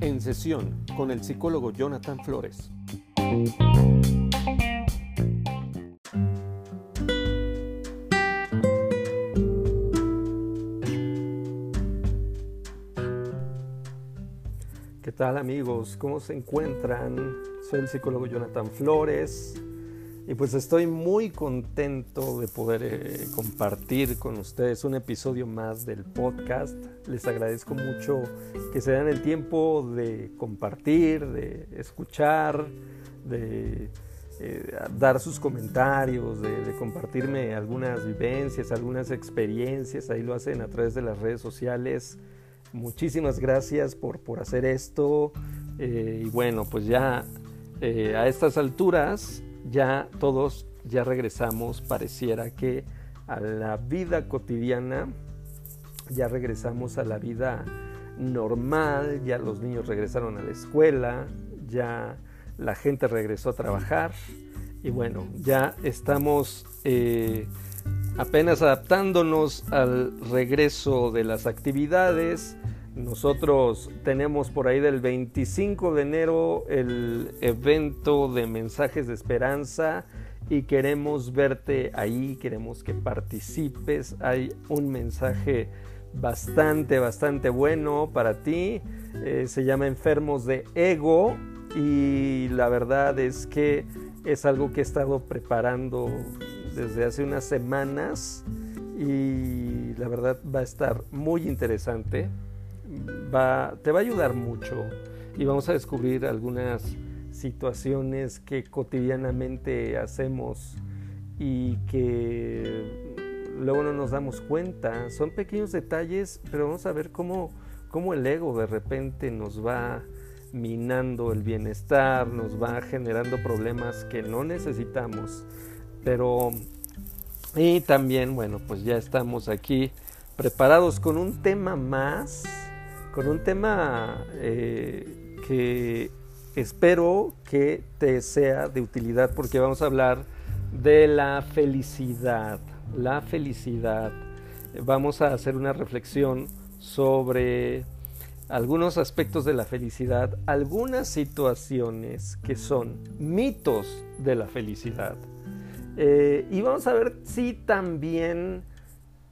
En sesión con el psicólogo Jonathan Flores. ¿Qué tal amigos? ¿Cómo se encuentran? Soy el psicólogo Jonathan Flores y pues estoy muy contento de poder eh, compartir con ustedes un episodio más del podcast. Les agradezco mucho que se den el tiempo de compartir, de escuchar, de eh, dar sus comentarios, de, compartirme algunas vivencias, algunas experiencias. Ahí lo hacen a través de las redes sociales. Muchísimas gracias por, por hacer esto. Eh, y bueno, pues ya a estas alturas ya todos ya regresamos, pareciera que a la vida cotidiana, ya regresamos a la vida normal, ya los niños regresaron a la escuela, ya la gente regresó a trabajar y bueno, ya estamos eh, apenas adaptándonos al regreso de las actividades. Nosotros tenemos por ahí del 25 de enero el evento de mensajes de esperanza y queremos verte ahí, queremos que participes. Hay un mensaje bastante, bastante bueno para ti. Eh, se llama Enfermos de Ego y la verdad es que es algo que he estado preparando desde hace unas semanas y la verdad va a estar muy interesante te va a ayudar mucho y vamos a descubrir algunas situaciones que cotidianamente hacemos y que luego no nos damos cuenta. Son pequeños detalles, pero vamos a ver cómo, cómo el ego de repente nos va minando el bienestar, nos va generando problemas que no necesitamos. Pero, y también, bueno, pues ya estamos aquí preparados con un tema más con un tema eh, que espero que te sea de utilidad porque vamos a hablar de la felicidad. La felicidad. Vamos a hacer una reflexión sobre algunos aspectos de la felicidad, algunas situaciones que son mitos de la felicidad. Eh, y vamos a ver si también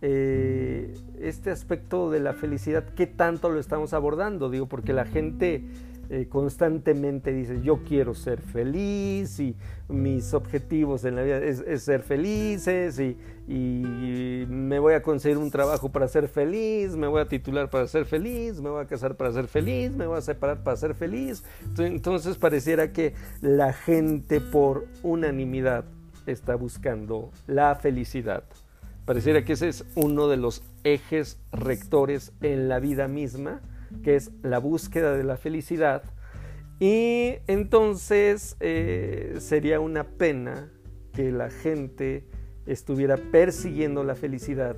eh, este aspecto de la felicidad, ¿qué tanto lo estamos abordando? Digo, porque la gente eh, constantemente dice, yo quiero ser feliz y mis objetivos en la vida es, ser felices y, y, me voy a conseguir un trabajo para ser feliz, me voy a titular para ser feliz, me voy a casar para ser feliz, me voy a separar para ser feliz. Entonces pareciera que la gente por unanimidad está buscando la felicidad. Pareciera que ese es uno de los ejes rectores en la vida misma, que es la búsqueda de la felicidad. Y entonces eh, sería una pena que la gente estuviera persiguiendo la felicidad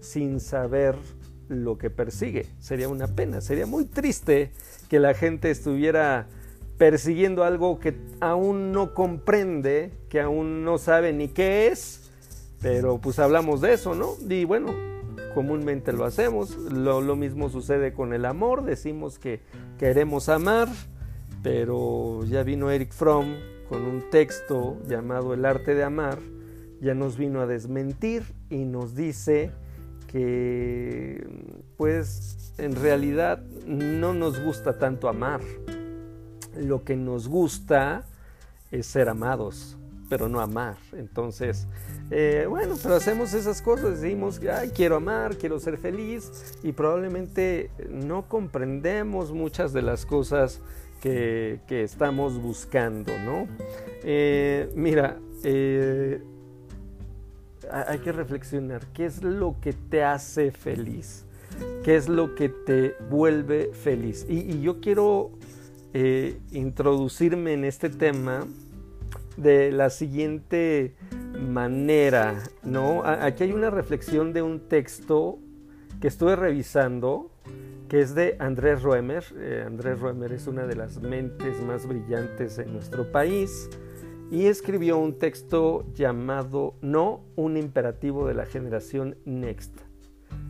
sin saber lo que persigue. Sería una pena, sería muy triste que la gente estuviera persiguiendo algo que aún no comprende, que aún no sabe ni qué es pero pues hablamos de eso, ¿no? Y bueno, comúnmente lo hacemos. Lo, mismo sucede con el amor. Decimos que queremos amar, pero ya vino Eric Fromm con un texto llamado El arte de amar. Ya nos vino a desmentir y nos dice que pues en realidad no nos gusta tanto amar. Lo que nos gusta es ser amados pero no amar. Entonces, eh, bueno, pero hacemos esas cosas, decimos, Ay, quiero amar, quiero ser feliz, y probablemente no comprendemos muchas de las cosas que, estamos buscando, ¿no? Eh, mira, eh, hay que reflexionar, ¿qué es lo que te hace feliz? ¿Qué es lo que te vuelve feliz? Y, y yo quiero introducirme en este tema de la siguiente manera, ¿no? Aquí hay una reflexión de un texto que estuve revisando, que es de Andrés Roemer. Eh, Andrés Roemer es una de las mentes más brillantes en nuestro país y escribió un texto llamado No, un imperativo de la generación Next.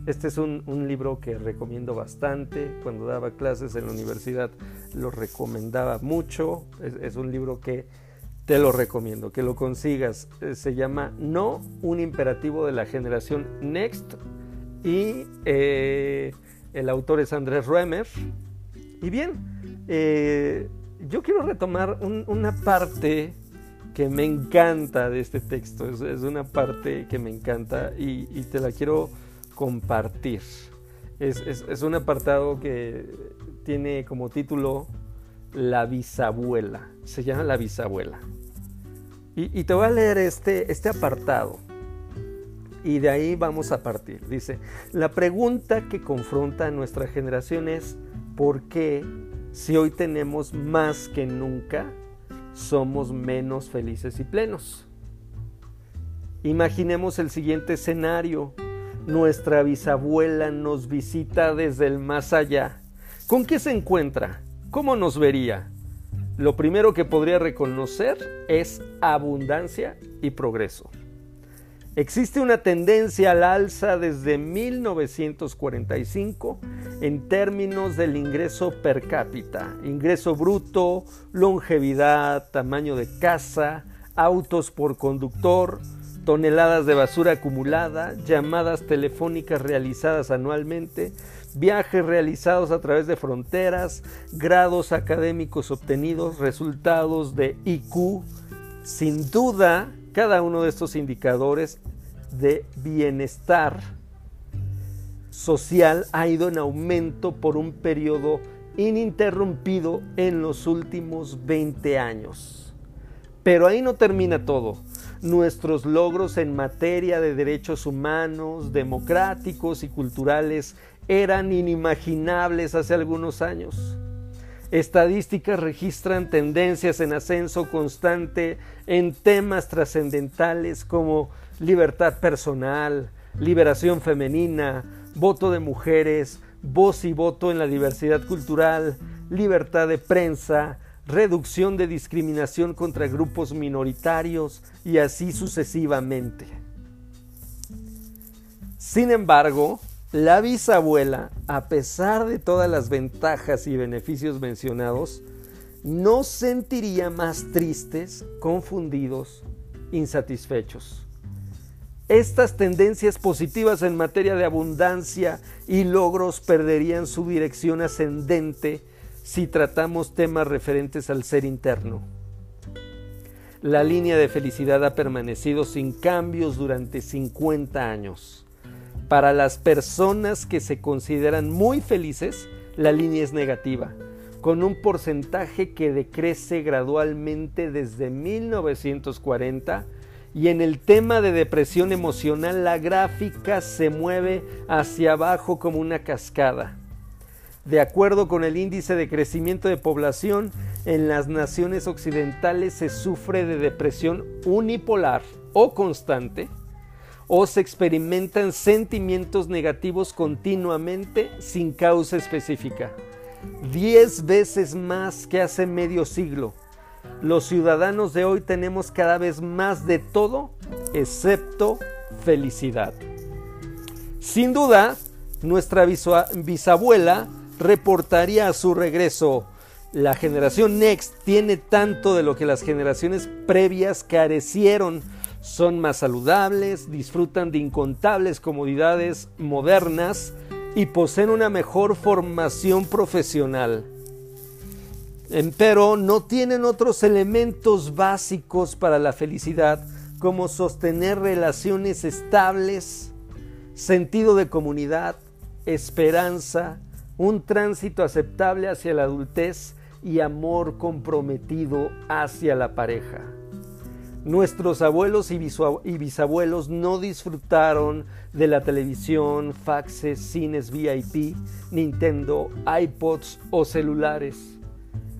Este es un, libro que recomiendo bastante. Cuando daba clases en la universidad lo recomendaba mucho. Es, un libro que te lo recomiendo, que lo consigas. Eh, se llama No, un imperativo de la generación Next. Y eh, el autor es Andrés Ruemer. Y bien, eh, yo quiero retomar una parte que me encanta de este texto. Es, una parte que me encanta y te la quiero compartir. Es, un apartado que tiene como título La bisabuela. Se llama La bisabuela. Y, te voy a leer este, este apartado. Y de ahí vamos a partir. Dice, la pregunta que confronta a nuestra generación es, ¿por qué si hoy tenemos más que nunca, somos menos felices y plenos? Imaginemos el siguiente escenario nuestra bisabuela nos visita desde el más allá. ¿Con qué se encuentra? ¿Cómo nos vería? Lo primero que podría reconocer es abundancia y progreso. Existe una tendencia al alza desde 1945 en términos del ingreso per cápita, ingreso bruto, longevidad, tamaño de casa, autos por conductor, toneladas de basura acumulada, llamadas telefónicas realizadas anualmente, viajes realizados a través de fronteras, grados académicos obtenidos, resultados de IQ. Sin duda, cada uno de estos indicadores de bienestar social ha ido en aumento por un periodo ininterrumpido en los últimos 20 años. Pero ahí no termina todo nuestros logros en materia de derechos humanos, democráticos y culturales eran inimaginables hace algunos años. Estadísticas registran tendencias en ascenso constante en temas trascendentales como libertad personal, liberación femenina, voto de mujeres, voz y voto en la diversidad cultural, libertad de prensa, reducción de discriminación contra grupos minoritarios y así sucesivamente. Sin embargo, la bisabuela, a pesar de todas las ventajas y beneficios mencionados, no sentiría más tristes, confundidos, insatisfechos. Estas tendencias positivas en materia de abundancia y logros perderían su dirección ascendente si tratamos temas referentes al ser interno. La línea de felicidad ha permanecido sin cambios durante 50 años. Para las personas que se consideran muy felices, la línea es negativa, con un porcentaje que decrece gradualmente desde 1940 y en el tema de depresión emocional la gráfica se mueve hacia abajo como una cascada. De acuerdo con el índice de crecimiento de población, en las naciones occidentales se sufre de depresión unipolar o constante, o se experimentan sentimientos negativos continuamente sin causa específica. Diez veces más que hace medio siglo. Los ciudadanos de hoy tenemos cada vez más de todo excepto felicidad. Sin duda, nuestra bisabuela reportaría a su regreso. La generación Next tiene tanto de lo que las generaciones previas carecieron. Son más saludables, disfrutan de incontables comodidades modernas y poseen una mejor formación profesional. Pero no tienen otros elementos básicos para la felicidad como sostener relaciones estables, sentido de comunidad, esperanza, un tránsito aceptable hacia la adultez y amor comprometido hacia la pareja. Nuestros abuelos y, bisabuelos no disfrutaron de la televisión, faxes, cines VIP, Nintendo, iPods o celulares,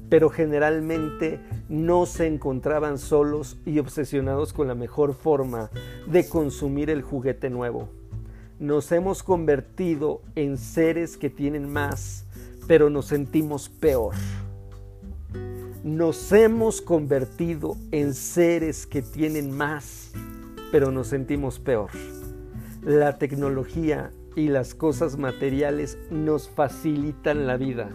pero generalmente no se encontraban solos y obsesionados con la mejor forma de consumir el juguete nuevo nos hemos convertido en seres que tienen más, pero nos sentimos peor. Nos hemos convertido en seres que tienen más, pero nos sentimos peor. La tecnología y las cosas materiales nos facilitan la vida,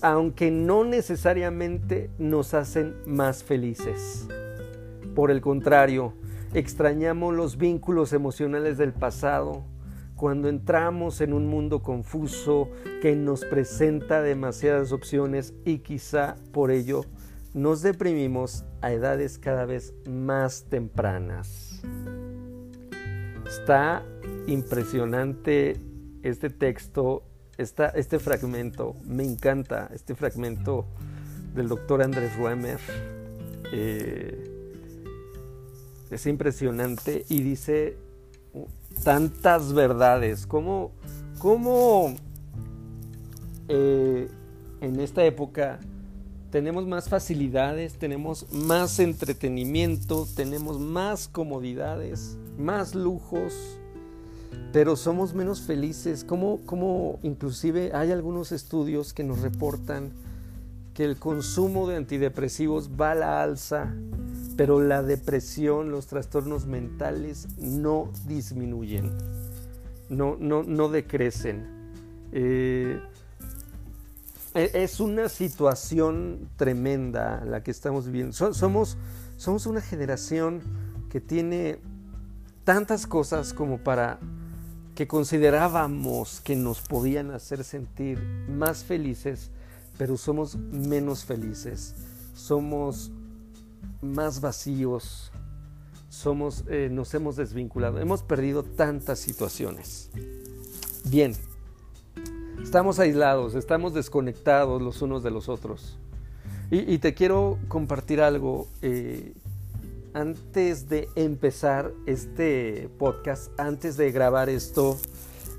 aunque no necesariamente nos hacen más felices. Por el contrario, extrañamos los vínculos emocionales del pasado cuando entramos en un mundo confuso que nos presenta demasiadas opciones y quizá por ello nos deprimimos a edades cada vez más tempranas. Está impresionante este texto, este fragmento, me encanta este fragmento del doctor Andrés Ruemer. Eh, es impresionante y dice tantas verdades, como, como eh, en esta época tenemos más facilidades, tenemos más entretenimiento, tenemos más comodidades, más lujos, pero somos menos felices. Como, como inclusive hay algunos estudios que nos reportan que el consumo de antidepresivos va a la alza, pero la depresión, los trastornos mentales no disminuyen, no, no, no decrecen. Eh, e, es una situación tremenda la que estamos viviendo. somos, somos una generación que tiene tantas cosas como para que considerábamos que nos podían hacer sentir más felices, pero somos menos felices, somos más vacíos, somos, eh, nos hemos desvinculado, hemos perdido tantas situaciones. Bien, Estamos aislados, estamos desconectados los unos de los otros. Y, te quiero compartir algo. Eh, antes de empezar este podcast, antes de grabar esto,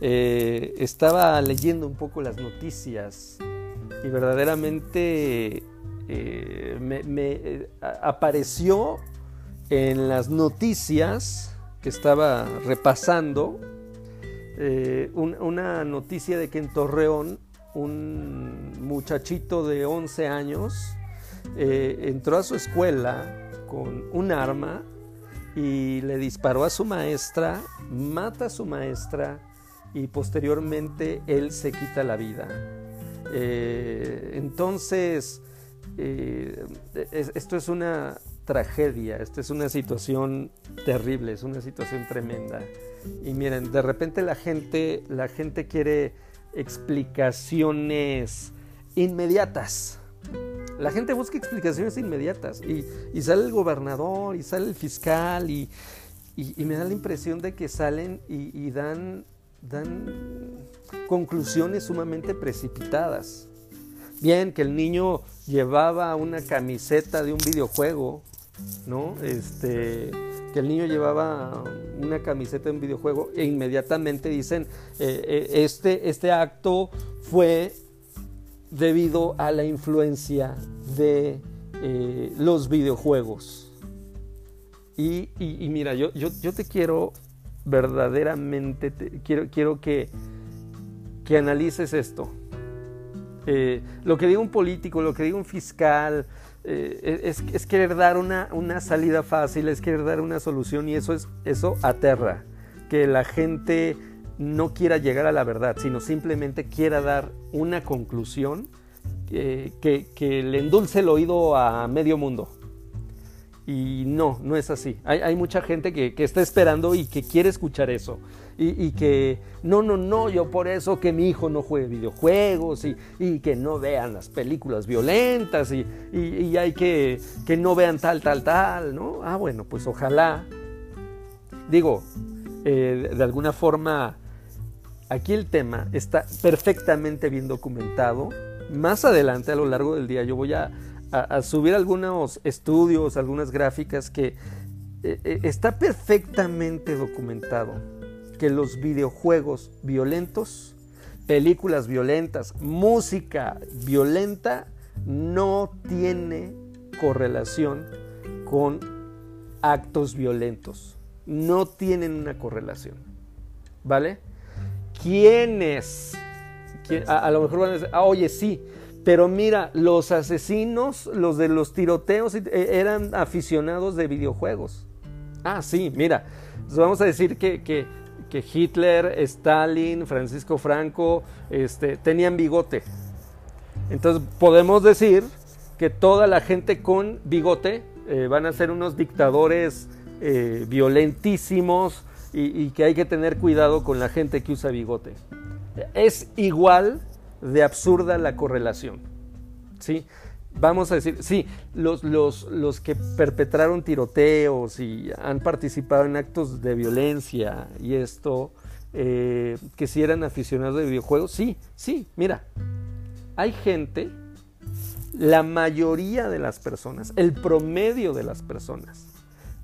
eh, estaba leyendo un poco las noticias y verdaderamente eh, me, apareció en las noticias que estaba repasando eh, una noticia de que en Torreón un muchachito de 11 años eh, entró a su escuela con un arma y le disparó a su maestra, mata a su maestra y posteriormente él se quita la vida. Eh, entonces, esto es una tragedia, esto es una situación terrible, es una situación tremenda. Y miren, de repente la gente, la gente quiere explicaciones inmediatas. La gente busca explicaciones inmediatas y, sale el gobernador y sale el fiscal y, me da la impresión de que salen y, dan, dan conclusiones sumamente precipitadas. Bien, que el niño llevaba una camiseta de un videojuego, ¿no? Este, que el niño llevaba una camiseta de un videojuego e inmediatamente dicen, eh, eh, este, este acto fue debido a la influencia de eh, los videojuegos. Y, mira, yo, yo, yo, te quiero verdaderamente, quiero, quiero que, que analices esto. lo que diga un político, lo que diga un fiscal, eh, es, querer dar una, salida fácil, es querer dar una solución y eso, es, eso aterra. Que la gente no quiera llegar a la verdad, sino simplemente quiera dar una conclusión que, que le endulce el oído a medio mundo. Y no, no es así. Hay, mucha gente que, está esperando y que quiere escuchar eso. Y, que, no, no, no, yo por eso que mi hijo no juegue videojuegos y, que no vean las películas violentas y, hay que, que no vean tal, tal, tal, ¿no? Ah, bueno, pues ojalá. Digo, eh, de alguna forma, aquí el tema está perfectamente bien documentado. Más adelante, a lo largo del día, yo voy a a, subir algunos estudios, algunas gráficas que eh, eh, está perfectamente documentado que los videojuegos violentos, películas violentas, música violenta, no tiene correlación con actos violentos. No tienen una correlación. ¿Vale? ¿Quiénes? a, lo mejor van a decir, ah, oye, sí, pero mira, los asesinos, los de los tiroteos, eh, eran aficionados de videojuegos. Ah, sí, mira, vamos a decir que, que Hitler, Stalin, Francisco Franco este, tenían bigote. Entonces podemos decir que toda la gente con bigote eh, van a ser unos dictadores eh, violentísimos y, que hay que tener cuidado con la gente que usa bigote. Es igual de absurda la correlación. ¿sí? Vamos a decir, sí, los, los, que perpetraron tiroteos y han participado en actos de violencia y esto, eh, que si eran aficionados de videojuegos, sí, sí, mira, hay gente la mayoría de las personas, el promedio de las personas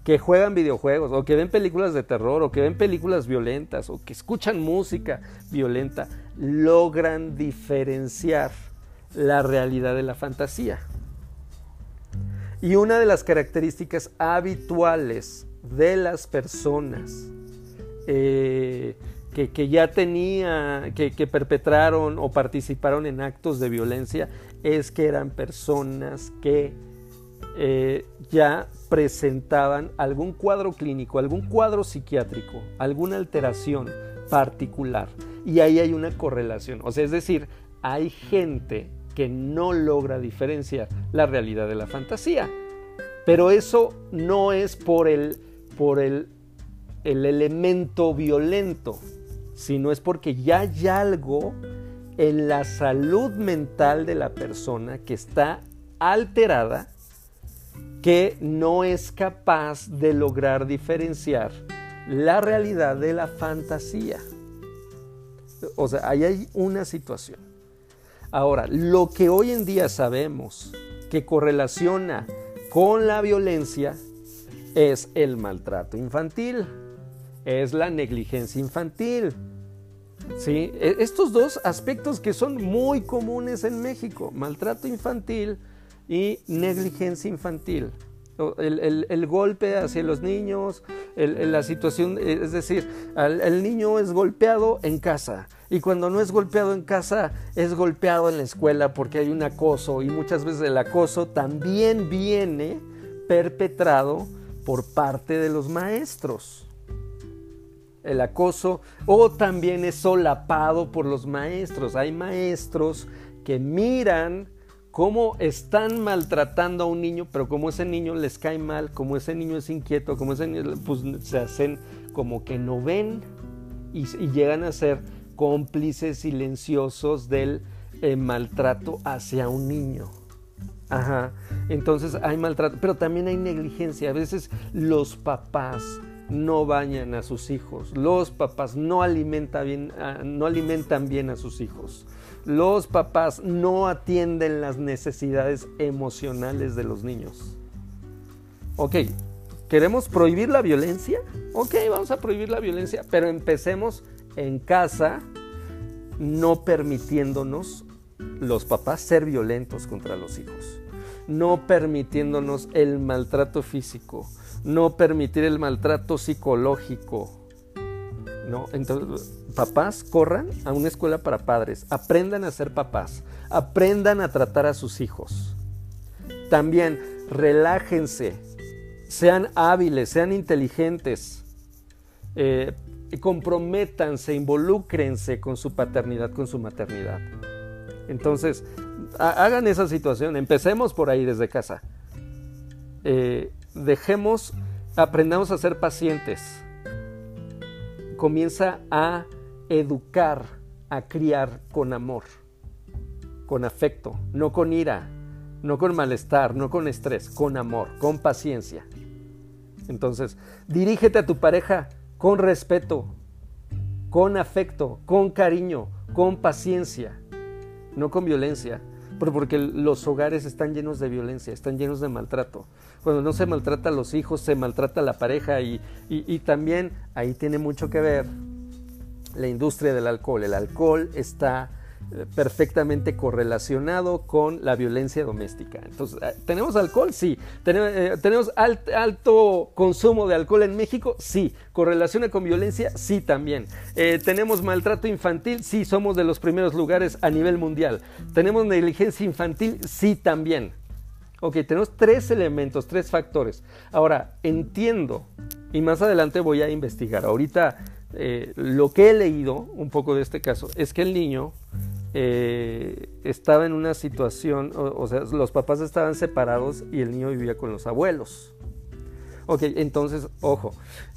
que juegan videojuegos o que ven películas de terror o que ven películas violentas o que escuchan música violenta, logran diferenciar la realidad de la fantasía. Y una de las características habituales de las personas eh, que, ya tenía, que, perpetraron o participaron en actos de violencia, es que eran personas que eh, ya presentaban algún cuadro clínico, algún cuadro psiquiátrico, alguna alteración particular. Y ahí hay una correlación. O sea, es decir, hay gente que no logra diferenciar la realidad de la fantasía. Pero eso no es por el, por el, el elemento violento, sino es porque ya hay algo en la salud mental de la persona que está alterada que no es capaz de lograr diferenciar la realidad de la fantasía. O sea, ahí hay una situación. Ahora, lo que hoy en día sabemos que correlaciona con la violencia es el maltrato infantil, es la negligencia infantil, ¿sí? E, estos dos aspectos que son muy comunes en México, maltrato infantil y negligencia infantil. El, golpe hacia los niños, la situación, es decir, el niño es golpeado en casa y cuando no es golpeado en casa es golpeado en la escuela porque hay un acoso y muchas veces el acoso también viene perpetrado por parte de los maestros el acoso o también es solapado por los maestros. Hay maestros que miran cómo están maltratando a un niño, pero como ese niño les cae mal, como ese niño es inquieto, como ese niño, pues se hacen como que no ven y, llegan a ser cómplices silenciosos del eh, maltrato hacia un niño. Ajá. Entonces hay maltrato, pero también hay negligencia. A veces los papás no bañan a sus hijos, los papás no, bien, ah, no alimentan bien a sus hijos, los papás no atienden las necesidades emocionales de los niños. Ok, ¿queremos prohibir la violencia? Ok, vamos a prohibir la violencia, pero empecemos en casa no permitiéndonos los papás ser violentos contra los hijos, no permitiéndonos el maltrato físico, no permitir el maltrato psicológico. ¿No? Entonces, papás, corran a una escuela para padres, aprendan a ser papás, aprendan a tratar a sus hijos. También relájense, sean hábiles, sean inteligentes, eh, comprométanse, involúcrense con su paternidad, con su maternidad. Entonces, hagan esa situación, empecemos por ahí desde casa. Eh, dejemos, aprendamos a ser pacientes. Comienza a educar, a criar con amor, con afecto, no con ira, no con malestar, no con estrés, con amor, con paciencia. Entonces, dirígete a tu pareja con respeto, con afecto, con cariño, con paciencia, no con violencia, porque los hogares están llenos de violencia, están llenos de maltrato. Cuando no se maltrata a los hijos, se maltrata a la pareja y, y también ahí tiene mucho que ver la industria del alcohol. El alcohol está perfectamente correlacionado con la violencia doméstica. Entonces, eh, ¿tenemos alcohol? Sí. ¿Tenemos, eh, alto consumo de alcohol en México? Sí. ¿Correlaciona con violencia? Sí, también. ¿Tenemos maltrato infantil? Sí, somos de los primeros lugares a nivel mundial. ¿Tenemos negligencia infantil? Sí, también. Ok, tenemos tres elementos, tres factores. Ahora, entiendo, y más adelante voy a investigar. Ahorita eh, lo que he leído un poco de este caso es que el niño eh, estaba en una situación, o, sea, los papás estaban separados y el niño vivía con los abuelos. Ok, entonces, ojo,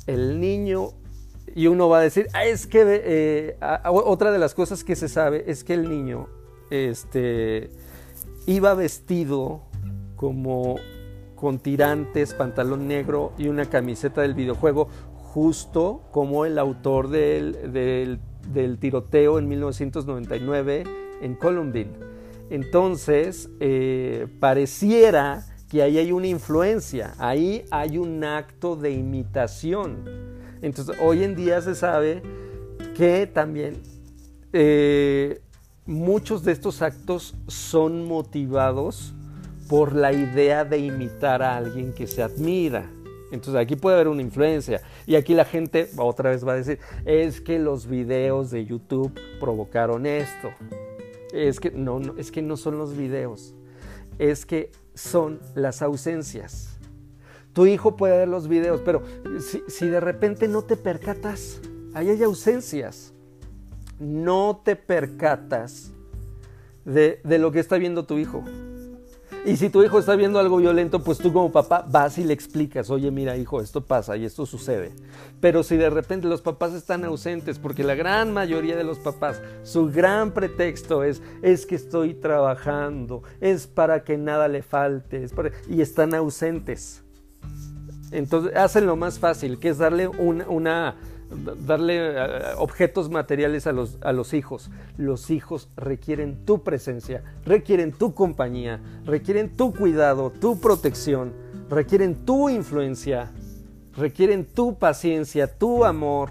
el niño, y uno va a decir, ah, es que eh, otra de las cosas que se sabe es que el niño este, iba vestido como con tirantes, pantalón negro y una camiseta del videojuego, justo como el autor del, tiroteo en 1999 en Columbine. Entonces, eh, pareciera que ahí hay una influencia, ahí hay un acto de imitación. Entonces, hoy en día se sabe que también eh, muchos de estos actos son motivados por la idea de imitar a alguien que se admira. Entonces aquí puede haber una influencia. Y aquí la gente otra vez va a decir, es que los videos de YouTube provocaron esto. Es que no, es que no son los videos. Es que son las ausencias. Tu hijo puede ver los videos, pero si, si de repente no te percatas, ahí hay ausencias. No te percatas de, de lo que está viendo tu hijo. Y si tu hijo está viendo algo violento, pues tú como papá vas y le explicas, oye, mira hijo, esto pasa y esto sucede. Pero si de repente los papás están ausentes, porque la gran mayoría de los papás, su gran pretexto es, es que estoy trabajando, es para que nada le falte, y están ausentes. Entonces hacen lo más fácil, que es darle una darle eh, objetos materiales a los, a los hijos. Los hijos requieren tu presencia, requieren tu compañía, requieren tu cuidado, tu protección, requieren tu influencia, requieren tu paciencia, tu amor,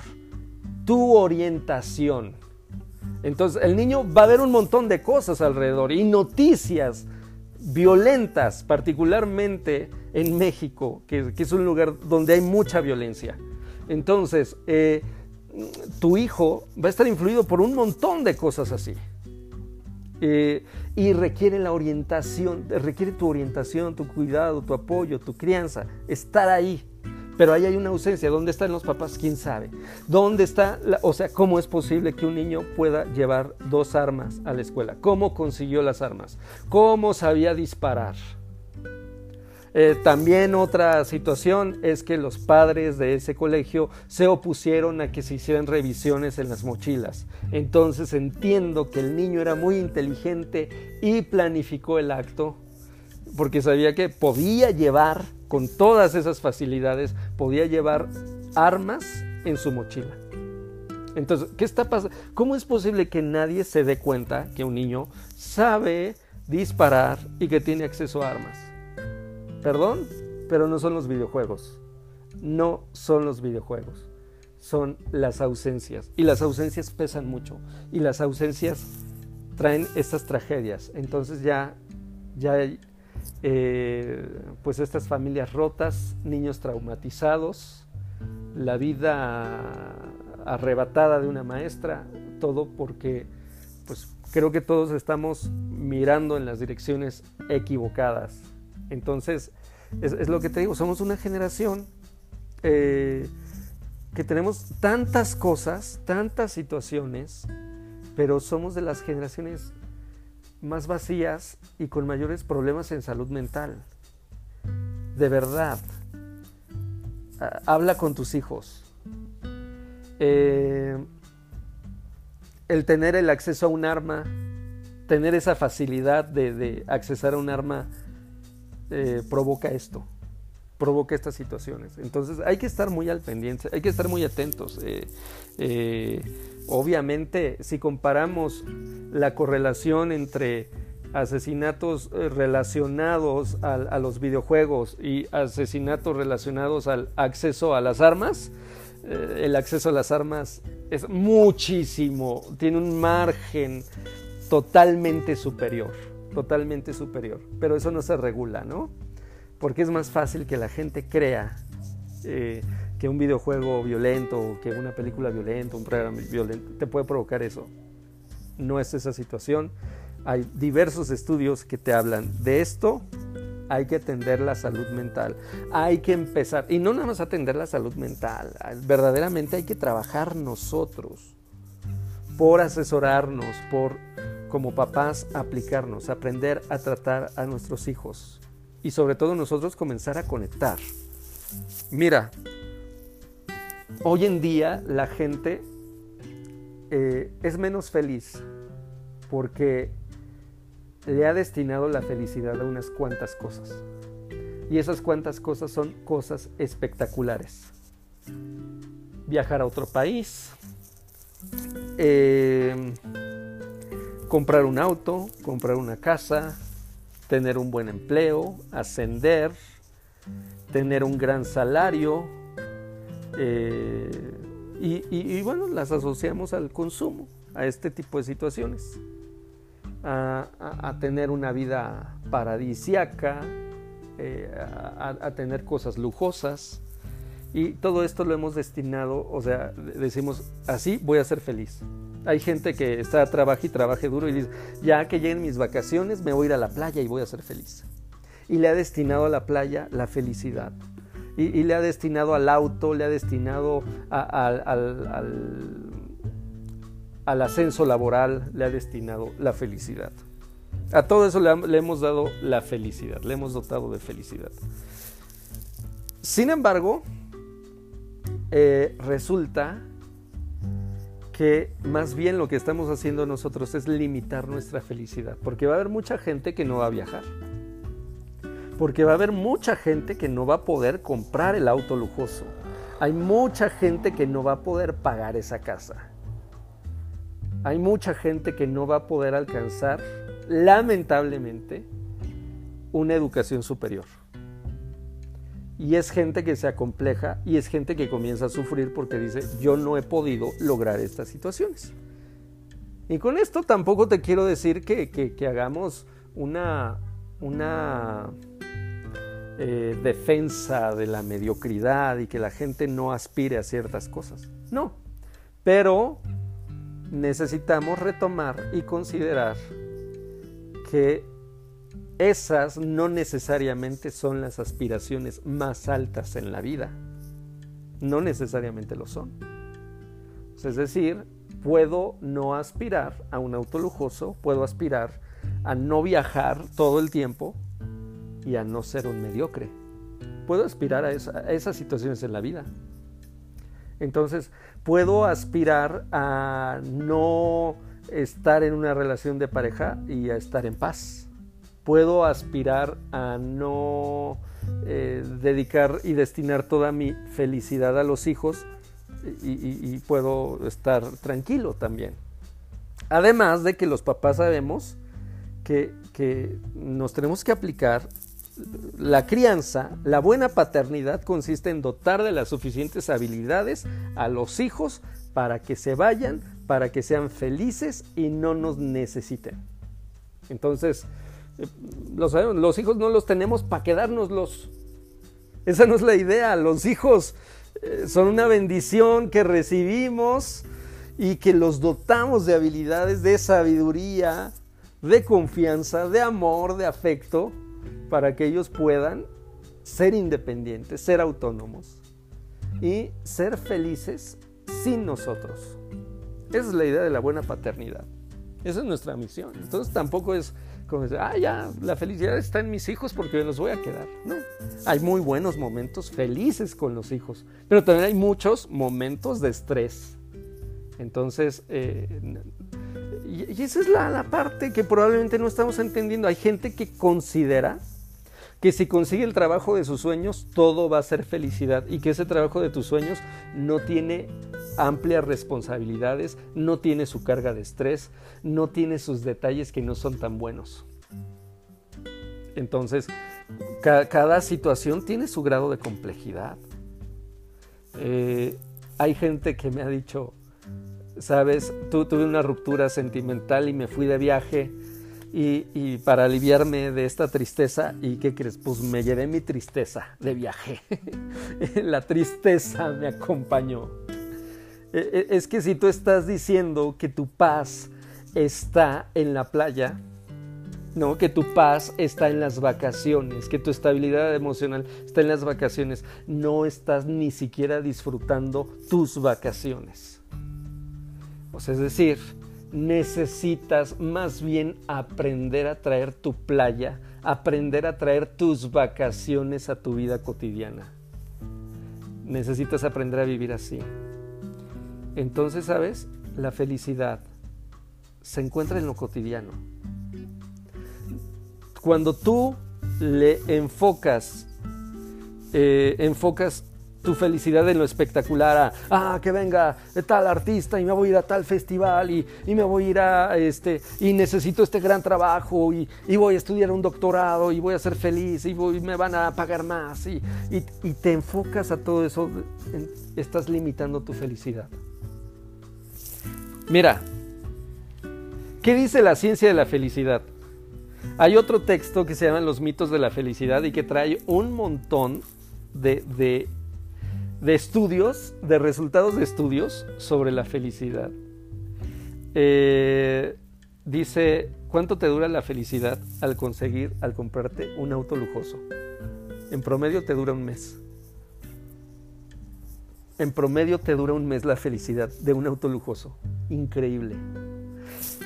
tu orientación. Entonces el niño va a ver un montón de cosas alrededor y noticias violentas, particularmente en México, que, que es un lugar donde hay mucha violencia. Entonces, eh, tu hijo va a estar influido por un montón de cosas así. Eh, y requiere la orientación, requiere tu orientación, tu cuidado, tu apoyo, tu crianza, estar ahí. Pero ahí hay una ausencia. ¿Dónde están los papás? ¿Quién sabe? ¿Dónde está? o sea, ¿cómo es posible que un niño pueda llevar dos armas a la escuela? ¿Cómo consiguió las armas? ¿Cómo sabía disparar? Eh, también otra situación es que los padres de ese colegio se opusieron a que se hicieran revisiones en las mochilas. Entonces entiendo que el niño era muy inteligente y planificó el acto porque sabía que podía llevar, con todas esas facilidades, podía llevar armas en su mochila. Entonces, ¿qué está pasando? ¿Cómo es posible que nadie se dé cuenta que un niño sabe disparar y que tiene acceso a armas? Perdón, pero no son los videojuegos. No son los videojuegos. Son las ausencias. Y las ausencias pesan mucho. Y las ausencias traen estas tragedias. Entonces ya, ya hay eh, pues estas familias rotas, niños traumatizados, la vida arrebatada de una maestra, todo porque pues creo que todos estamos mirando en las direcciones equivocadas. Entonces, es, lo que te digo, somos una generación eh, que tenemos tantas cosas, tantas situaciones, pero somos de las generaciones más vacías y con mayores problemas en salud mental. De verdad, habla con tus hijos. Eh, el tener el acceso a un arma, tener esa facilidad de, de accesar a un arma, eh, provoca esto, provoca estas situaciones. Entonces hay que estar muy al pendiente, hay que estar muy atentos. Eh, eh, obviamente, si comparamos la correlación entre asesinatos relacionados a, los videojuegos y asesinatos relacionados al acceso a las armas, el acceso a las armas es muchísimo, tiene un margen totalmente superior totalmente superior. Pero eso no se regula, ¿no? Porque es más fácil que la gente crea eh, que un videojuego violento, que una película violenta, un programa violento, te puede provocar eso. No es esa situación. Hay diversos estudios que te hablan de esto hay que atender la salud mental, hay que empezar, y no nada más atender la salud mental, verdaderamente hay que trabajar nosotros por asesorarnos, por como papás aplicarnos, aprender a tratar a nuestros hijos y sobre todo nosotros comenzar a conectar. Mira, hoy en día la gente eh, es menos feliz porque le ha destinado la felicidad a unas cuantas cosas. Y esas cuantas cosas son cosas espectaculares. Viajar a otro país, eh, comprar un auto, comprar una casa, tener un buen empleo, ascender, tener un gran salario. Eh, y, bueno, las asociamos al consumo, a este tipo de situaciones. A, tener una vida paradisiaca, eh, a, tener cosas lujosas. Y todo esto lo hemos destinado, o sea, decimos, así voy a ser feliz. Hay gente que está trabaja y trabaje duro y dice, ya que lleguen mis vacaciones, me voy a ir a la playa y voy a ser feliz. Y le ha destinado a la playa la felicidad. Y, le ha destinado al auto, le ha destinado al, ascenso laboral, le ha destinado la felicidad. A todo eso le, hemos dado la felicidad, le hemos dotado de felicidad. Sin embargo, eh, resulta que más bien lo que estamos haciendo nosotros es limitar nuestra felicidad, porque va a haber mucha gente que no va a viajar, porque va a haber mucha gente que no va a poder comprar el auto lujoso, hay mucha gente que no va a poder pagar esa casa, hay mucha gente que no va a poder alcanzar, lamentablemente, una educación superior. Y es gente que se acompleja y es gente que comienza a sufrir porque dice, yo no he podido lograr estas situaciones. Y con esto tampoco te quiero decir que, hagamos una, una eh, defensa de la mediocridad y que la gente no aspire a ciertas cosas. No, pero necesitamos retomar y considerar que esas no necesariamente son las aspiraciones más altas en la vida. No necesariamente lo son. Es decir, puedo no aspirar a un auto lujoso, puedo aspirar a no viajar todo el tiempo y a no ser un mediocre. Puedo aspirar a, esas situaciones en la vida. Entonces, puedo aspirar a no estar en una relación de pareja y a estar en paz puedo aspirar a no eh, dedicar y destinar toda mi felicidad a los hijos y, puedo estar tranquilo también. Además de que los papás sabemos que, que nos tenemos que aplicar la crianza, la buena paternidad consiste en dotar de las suficientes habilidades a los hijos para que se vayan, para que sean felices y no nos necesiten. Entonces, eh, los hijos no los tenemos para quedárnoslos. Esa no es la idea. Los hijos eh, son una bendición que recibimos y que los dotamos de habilidades, de sabiduría, de confianza, de amor, de afecto, para que ellos puedan ser independientes, ser autónomos y ser felices sin nosotros. Esa es la idea de la buena paternidad. Esa es nuestra misión. Entonces tampoco es como decir, ah, ya, la felicidad está en mis hijos porque me los voy a quedar. No, hay muy buenos momentos felices con los hijos, pero también hay muchos momentos de estrés. Entonces, eh, y, esa es la, la parte que probablemente no estamos entendiendo. Hay gente que considera que si consigue el trabajo de sus sueños, todo va a ser felicidad y que ese trabajo de tus sueños no tiene amplias responsabilidades, no tiene su carga de estrés, no tiene sus detalles que no son tan buenos. Entonces, cada situación tiene su grado de complejidad. Eh, hay gente que me ha dicho, sabes, tuve una ruptura sentimental y me fui de viaje y, y, para aliviarme de esta tristeza, ¿y qué crees? Pues me llevé mi tristeza de viaje. La tristeza me acompañó. E, e, es que si tú estás diciendo que tu paz está en la playa, ¿no? Que tu paz está en las vacaciones, que tu estabilidad emocional está en las vacaciones. No estás ni siquiera disfrutando tus vacaciones. Sea, es decir, necesitas más bien aprender a traer tu playa, aprender a traer tus vacaciones a tu vida cotidiana. Necesitas aprender a vivir así. Entonces, ¿sabes? La felicidad se encuentra en lo cotidiano cuando tú le enfocas, eh, enfocas tu felicidad en lo espectacular a, ah, que venga tal artista y me voy a ir a tal festival y, me voy a ir a este, y necesito este gran trabajo y, voy a estudiar un doctorado y voy a ser feliz y, me van a pagar más y te enfocas a todo eso, estás limitando tu felicidad. Mira, ¿qué dice la ciencia de la felicidad? Hay otro texto que se llama Los mitos de la felicidad y que trae un montón de, de, estudios, de resultados de estudios sobre la felicidad. Eh, dice, ¿cuánto te dura la felicidad al conseguir, al comprarte un auto lujoso? En promedio te dura un mes. En promedio te dura un mes la felicidad de un auto lujoso. Increíble.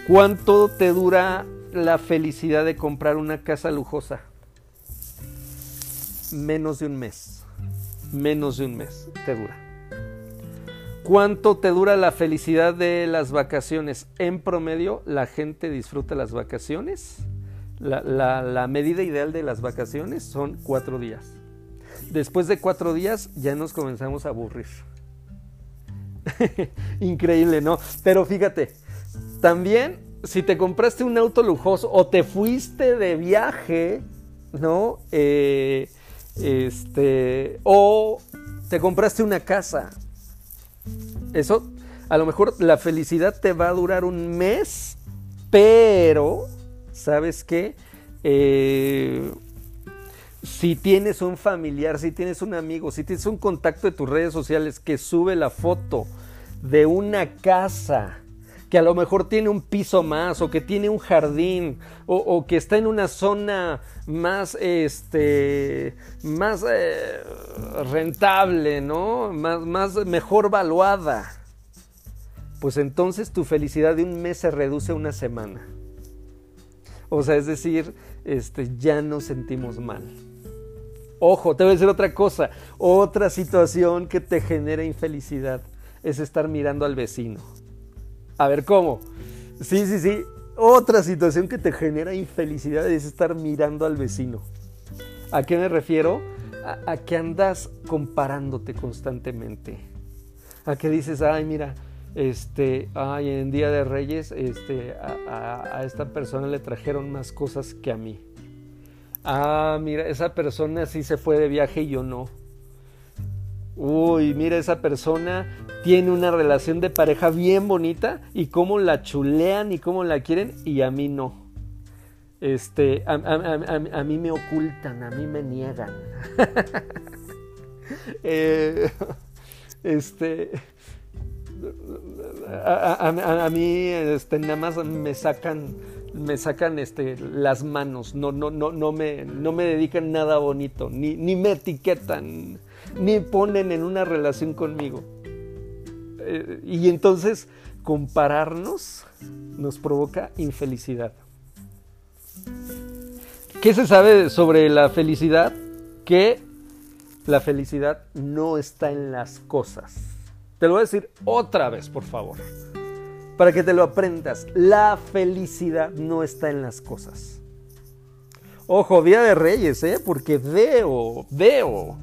¿Cuánto te dura la felicidad de comprar una casa lujosa? Menos de un mes. Menos de un mes te dura. ¿Cuánto te dura la felicidad de las vacaciones? En promedio, la gente disfruta las vacaciones. La, medida ideal de las vacaciones son cuatro días. Después de cuatro días ya nos comenzamos a aburrir. Increíble, ¿no? Pero fíjate, también si te compraste un auto lujoso o te fuiste de viaje, ¿no? Eh, este, o te compraste una casa. Eso, a lo mejor la felicidad te va a durar un mes, pero, ¿sabes qué? Eh, si tienes un familiar, si tienes un amigo, si tienes un contacto de tus redes sociales que sube la foto de una casa, que a lo mejor tiene un piso más o que tiene un jardín o, que está en una zona más, este, más eh, rentable, ¿no? Más, más mejor valuada. Pues entonces tu felicidad de un mes se reduce a una semana. O sea, es decir, este, ya nos sentimos mal. Ojo, te voy a decir otra cosa. Otra situación que te genera infelicidad es estar mirando al vecino. A ver, ¿cómo? Sí, sí, sí. Otra situación que te genera infelicidad es estar mirando al vecino. ¿A qué me refiero? A, que andas comparándote constantemente. A que dices, ay, mira, este, ay, en Día de Reyes, este, a, a esta persona le trajeron más cosas que a mí. Ah, mira, esa persona sí se fue de viaje y yo no uy, mira, esa persona tiene una relación de pareja bien bonita y cómo la chulean y cómo la quieren y a mí no. Este, a, mí me ocultan, a mí me niegan. Eh, este, a, mí, este, nada más me sacan, me sacan, este, las manos. No, no, no, no me, no me dedican nada bonito, ni, ni me etiquetan ni ponen en una relación conmigo. Eh, y entonces compararnos nos provoca infelicidad. ¿Qué se sabe sobre la felicidad? Que la felicidad no está en las cosas. Te lo voy a decir otra vez, por favor, para que te lo aprendas. La felicidad no está en las cosas. Ojo, Día de Reyes, ¿eh? porque veo, veo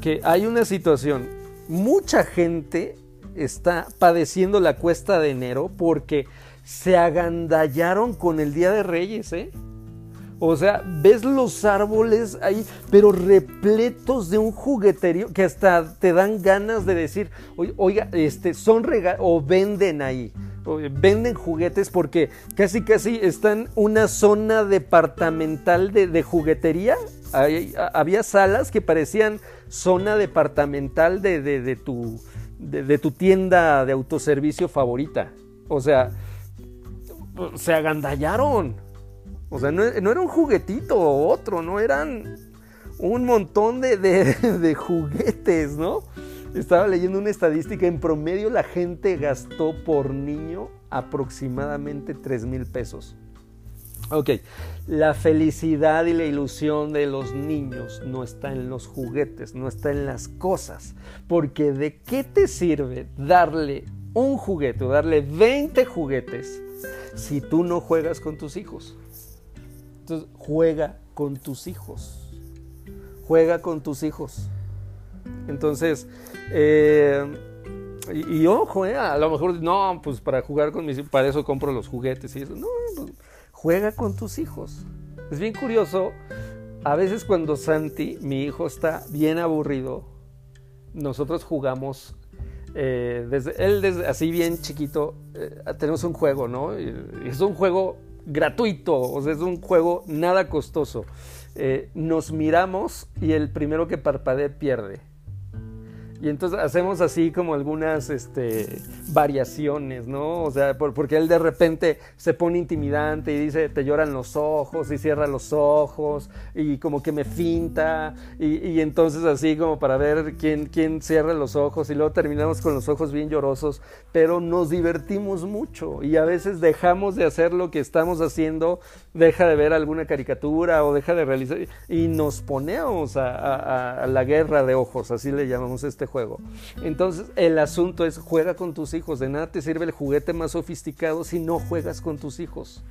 que hay una situación, mucha gente está padeciendo la cuesta de enero porque se agandallaron con el Día de Reyes, ¿eh? O sea, ves los árboles ahí, pero repletos de un jugueterio que hasta te dan ganas de decir, oiga, este, son regalos o venden ahí, venden juguetes porque casi casi están una zona departamental de, juguetería. había salas que parecían zona departamental de, de, tu, de, tu tienda de autoservicio favorita. O sea, se agandallaron. O sea, no, era un juguetito o otro, no eran un montón de, de, juguetes, ¿no? Estaba leyendo una estadística, en promedio la gente gastó por niño aproximadamente 3 mil pesos. Ok, la felicidad y la ilusión de los niños no está en los juguetes, no está en las cosas. Porque ¿de qué te sirve darle un juguete o darle 20 juguetes si tú no juegas con tus hijos? Entonces, juega con tus hijos. Juega con tus hijos. Entonces, eh, y, ojo, eh, a lo mejor, no, pues para jugar con mis hijos, para eso compro los juguetes y eso. No, pues, juega con tus hijos. Es bien curioso, a veces cuando Santi, mi hijo, está bien aburrido, nosotros jugamos, eh, desde, él desde así bien chiquito, eh, tenemos un juego, ¿no? Y es un juego gratuito, o sea, es un juego nada costoso. Eh, nos miramos y el primero que parpadee pierde. Y entonces hacemos así como algunas este, variaciones, ¿no? O sea, porque él de repente se pone intimidante y dice, te lloran los ojos y cierra los ojos y como que me finta y, entonces así como para ver quién, quién cierra los ojos y luego terminamos con los ojos bien llorosos, pero nos divertimos mucho y a veces dejamos de hacer lo que estamos haciendo, deja de ver alguna caricatura o deja de realizar y nos ponemos a, a la guerra de ojos, así le llamamos este juego. Entonces el asunto es juega con tus hijos. De nada te sirve el juguete más sofisticado si no juegas con tus hijos.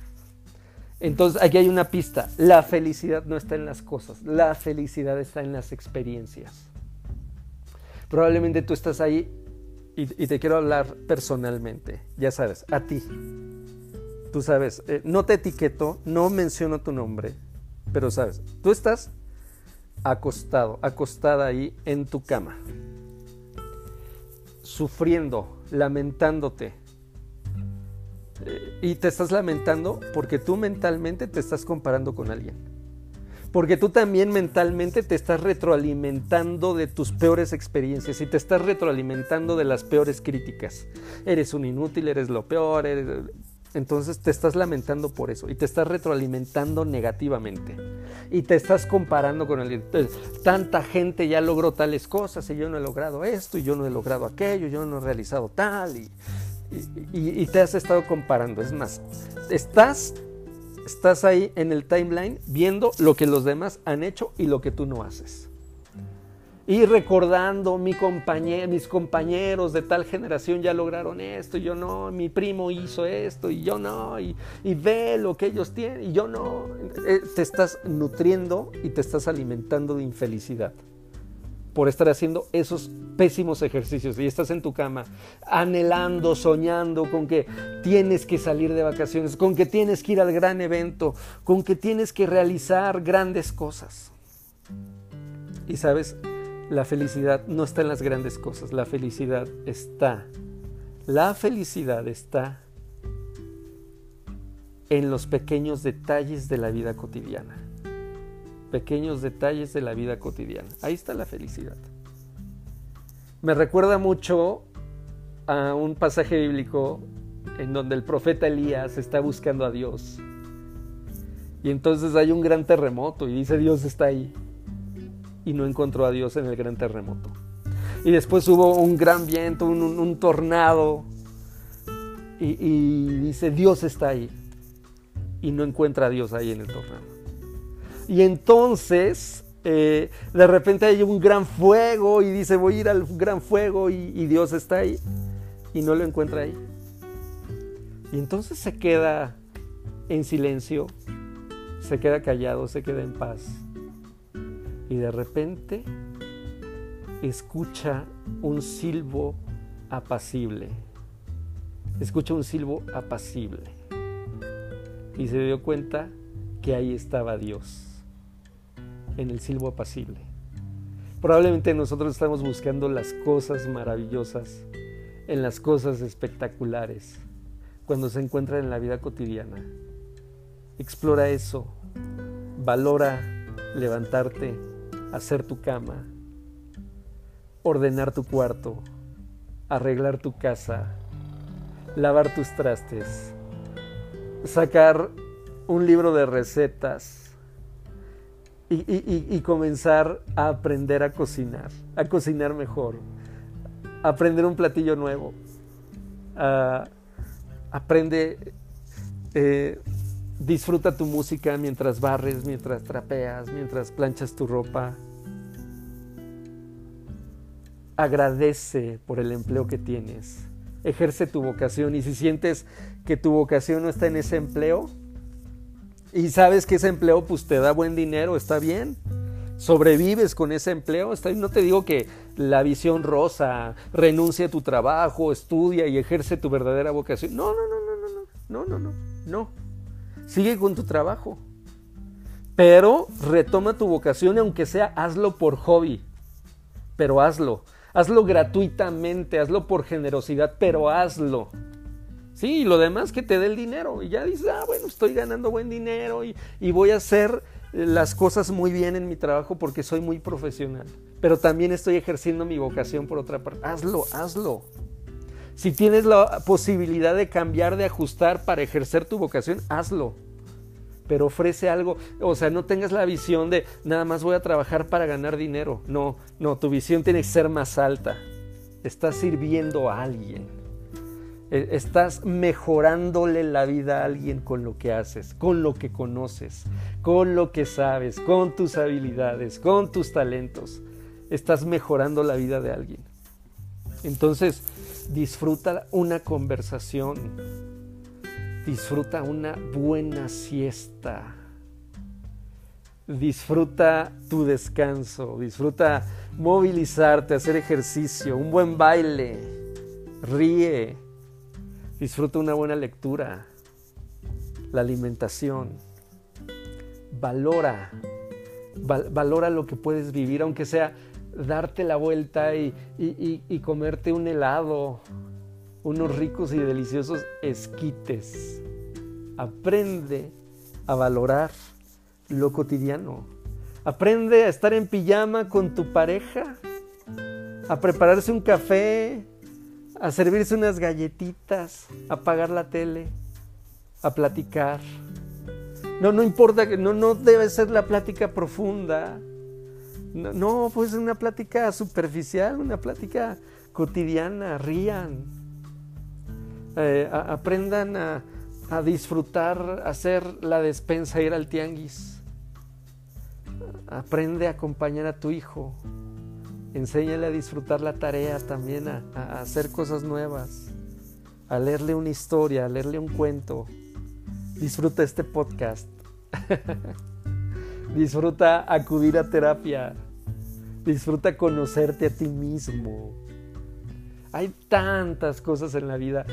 Entonces aquí hay una pista. La felicidad no está en las cosas. La felicidad está en las experiencias. Probablemente tú estás ahí y, te quiero hablar personalmente. Ya sabes, a ti. Tú sabes, eh, no te etiqueto, no menciono tu nombre, pero sabes, tú estás acostado, acostada ahí en tu cama sufriendo, lamentándote. Eh, y te estás lamentando porque tú mentalmente te estás comparando con alguien. Porque tú también mentalmente te estás retroalimentando de tus peores experiencias y te estás retroalimentando de las peores críticas. Eres un inútil, eres lo peor, eres... Entonces te estás lamentando por eso y te estás retroalimentando negativamente. Y te estás comparando con el... Tanta gente ya logró tales cosas y yo no he logrado esto y yo no he logrado aquello, yo no he realizado tal y, y, te has estado comparando. Es más, estás, estás ahí en el timeline viendo lo que los demás han hecho y lo que tú no haces y recordando mi mis compañeros de tal generación ya lograron esto, y yo no, mi primo hizo esto y yo no, y, ve lo que ellos tienen y yo no. Eh, te estás nutriendo y te estás alimentando de infelicidad por estar haciendo esos pésimos ejercicios y estás en tu cama anhelando, soñando con que tienes que salir de vacaciones, con que tienes que ir al gran evento, con que tienes que realizar grandes cosas. Y sabes, la felicidad no está en las grandes cosas, la felicidad está, la felicidad está en los pequeños detalles de la vida cotidiana. Pequeños detalles de la vida cotidiana. Ahí está la felicidad. Me recuerda mucho a un pasaje bíblico en donde el profeta Elías está buscando a Dios. Y entonces hay un gran terremoto y dice Dios está ahí y no encontró a Dios en el gran terremoto. Y después hubo un gran viento, un, tornado, y, dice, Dios está ahí. Y no encuentra a Dios ahí en el tornado. Y entonces, eh, de repente hay un gran fuego y dice, voy a ir al gran fuego y Dios está ahí. Y no lo encuentra ahí. Y entonces se queda en silencio, se queda callado, se queda en paz y de repente escucha un silbo apacible. Escucha un silbo apacible. Y se dio cuenta que ahí estaba Dios, en el silbo apacible. Probablemente nosotros estamos buscando las cosas maravillosas, en las cosas espectaculares, cuando se encuentran en la vida cotidiana. Explora eso, valora levantarte, hacer tu cama, ordenar tu cuarto, arreglar tu casa, lavar tus trastes, sacar un libro de recetas y, comenzar a aprender a cocinar, a cocinar mejor, aprender un platillo nuevo, aprende, eh, disfruta tu música mientras barres, mientras trapeas, mientras planchas tu ropa. Agradece por el empleo que tienes. Ejerce tu vocación y si sientes que tu vocación no está en ese empleo, y sabes que ese empleo pues te da buen dinero, está bien. Sobrevives con ese empleo, está No te digo que la visión rosa, renuncia a tu trabajo, estudia y ejerce tu verdadera vocación. No, no, no, no, no, no, no, no, no. Sigue con tu trabajo. Pero retoma tu vocación, aunque sea hazlo por hobby. Pero hazlo. Hazlo gratuitamente, hazlo por generosidad, pero hazlo. Sí, y lo demás que te dé el dinero. Y ya dices, ah, bueno, estoy ganando buen dinero y, voy a hacer eh, las cosas muy bien en mi trabajo porque soy muy profesional. Pero también estoy ejerciendo mi vocación por otra parte. Hazlo, hazlo. Si tienes la posibilidad de cambiar, de ajustar para ejercer tu vocación, hazlo. Pero ofrece algo, o sea, no tengas la visión de nada más voy a trabajar para ganar dinero. No, no, tu visión tiene que ser más alta. Estás sirviendo a alguien. Eh, estás mejorándole la vida a alguien con lo que haces, con lo que conoces, con lo que sabes, con tus habilidades, con tus talentos. Estás mejorando la vida de alguien. Entonces, disfruta una conversación, disfruta una buena siesta, disfruta tu descanso, disfruta movilizarte, hacer ejercicio, un buen baile, ríe Disfruta una buena lectura, la alimentación. Valora, valora lo que puedes vivir, aunque sea darte la vuelta y, comerte un helado, unos ricos y deliciosos esquites. Aprende a valorar lo cotidiano. Aprende a estar en pijama con tu pareja, a prepararse un café, a servirse unas galletitas, a apagar la tele, a platicar. No, no importa, no, no debe ser la plática profunda. No, no pues una plática superficial, una plática cotidiana, rían. Eh, aprendan a, a disfrutar, hacer la despensa, ir al tianguis. Aprende a acompañar a tu hijo, Enséñale a disfrutar la tarea también, a, hacer cosas nuevas, a leerle una historia, a leerle un cuento. Disfruta este podcast. Disfruta acudir a terapia. Disfruta conocerte a ti mismo. Hay tantas cosas en la vida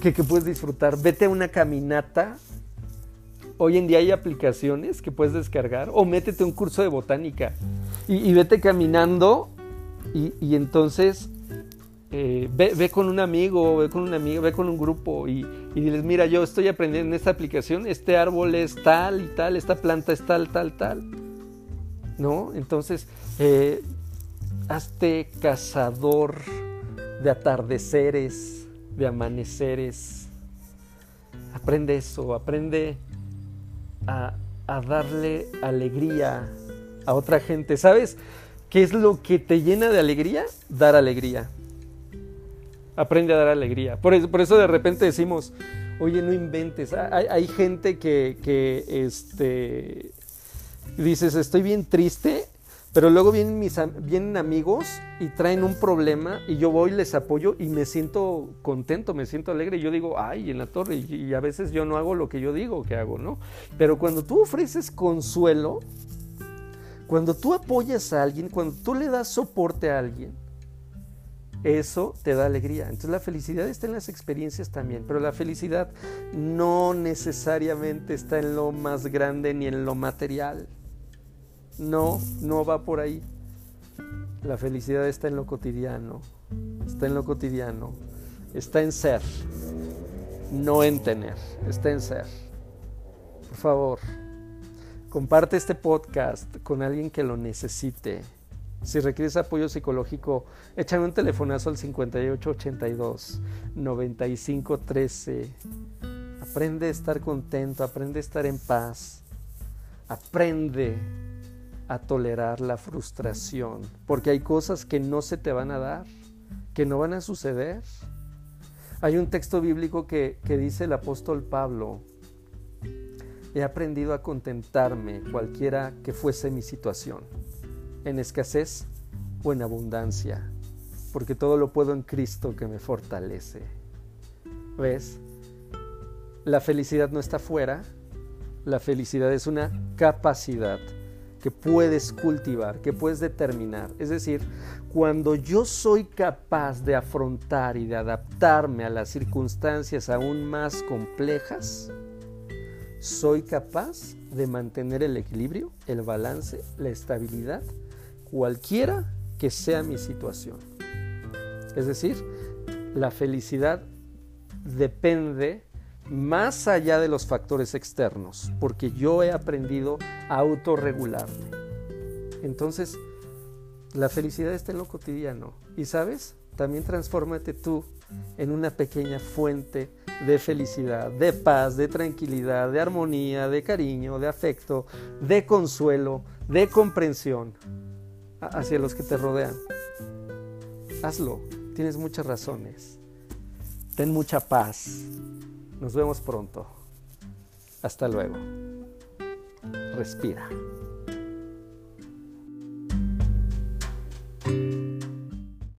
que, puedes disfrutar. Vete a una caminata. Hoy en día hay aplicaciones que puedes descargar o métete un curso de botánica y vete caminando y, entonces eh, ve, con un amigo, ve con un amigo, ve con un grupo y, y, diles, mira, yo estoy aprendiendo en esta aplicación, este árbol es tal y tal, esta planta es tal, tal, tal. ¿No? Entonces, eh, hazte cazador de atardeceres, de amaneceres. Aprende eso, aprende a, a darle alegría a otra gente. ¿Sabes? ¿Qué es lo que te llena de alegría? Dar alegría. Aprende a dar alegría. Por eso, por eso de repente decimos, oye, no inventes. Hay, gente que, que este, dices, estoy bien triste, pero luego vienen, amigos y traen un problema y yo voy, les apoyo y me siento contento, me siento alegre. Y yo digo, ay, en la torre. Y, y a veces yo no hago lo que yo digo que hago, ¿no? Pero cuando tú ofreces consuelo, cuando tú apoyas a alguien, cuando tú le das soporte a alguien, eso te da alegría. Entonces la felicidad está en las experiencias también, pero la felicidad no necesariamente está en lo más grande ni en lo material. No, no va por ahí. La felicidad está en lo cotidiano, está en lo cotidiano, está en ser, no en tener, está en ser. Por favor. Comparte este podcast con alguien que lo necesite. Si requieres apoyo psicológico, échame un telefonazo al 5882 9513. Aprende a estar contento, aprende a estar en paz. Aprende a tolerar la frustración, porque hay cosas que no se te van a dar, que no van a suceder. Hay un texto bíblico que, que dice el apóstol Pablo, he aprendido a contentarme cualquiera que fuese mi situación, en escasez o en abundancia, porque todo lo puedo en Cristo que me fortalece. ¿Ves? La felicidad no está fuera, la felicidad es una capacidad que puedes cultivar, que puedes determinar. Es decir, cuando yo soy capaz de afrontar y de adaptarme a las circunstancias aún más complejas, soy capaz de mantener el equilibrio, el balance, la estabilidad, cualquiera que sea mi situación. Es decir, la felicidad depende más allá de los factores externos, porque yo he aprendido a autorregularme. Entonces, la felicidad está en lo cotidiano. Y sabes, también transfórmate tú en una pequeña fuente de felicidad, de paz, de tranquilidad, de armonía, de cariño, de afecto, de consuelo, de comprensión hacia los que te rodean. Hazlo, tienes muchas razones. Ten mucha paz. Nos vemos pronto. Hasta luego. Respira.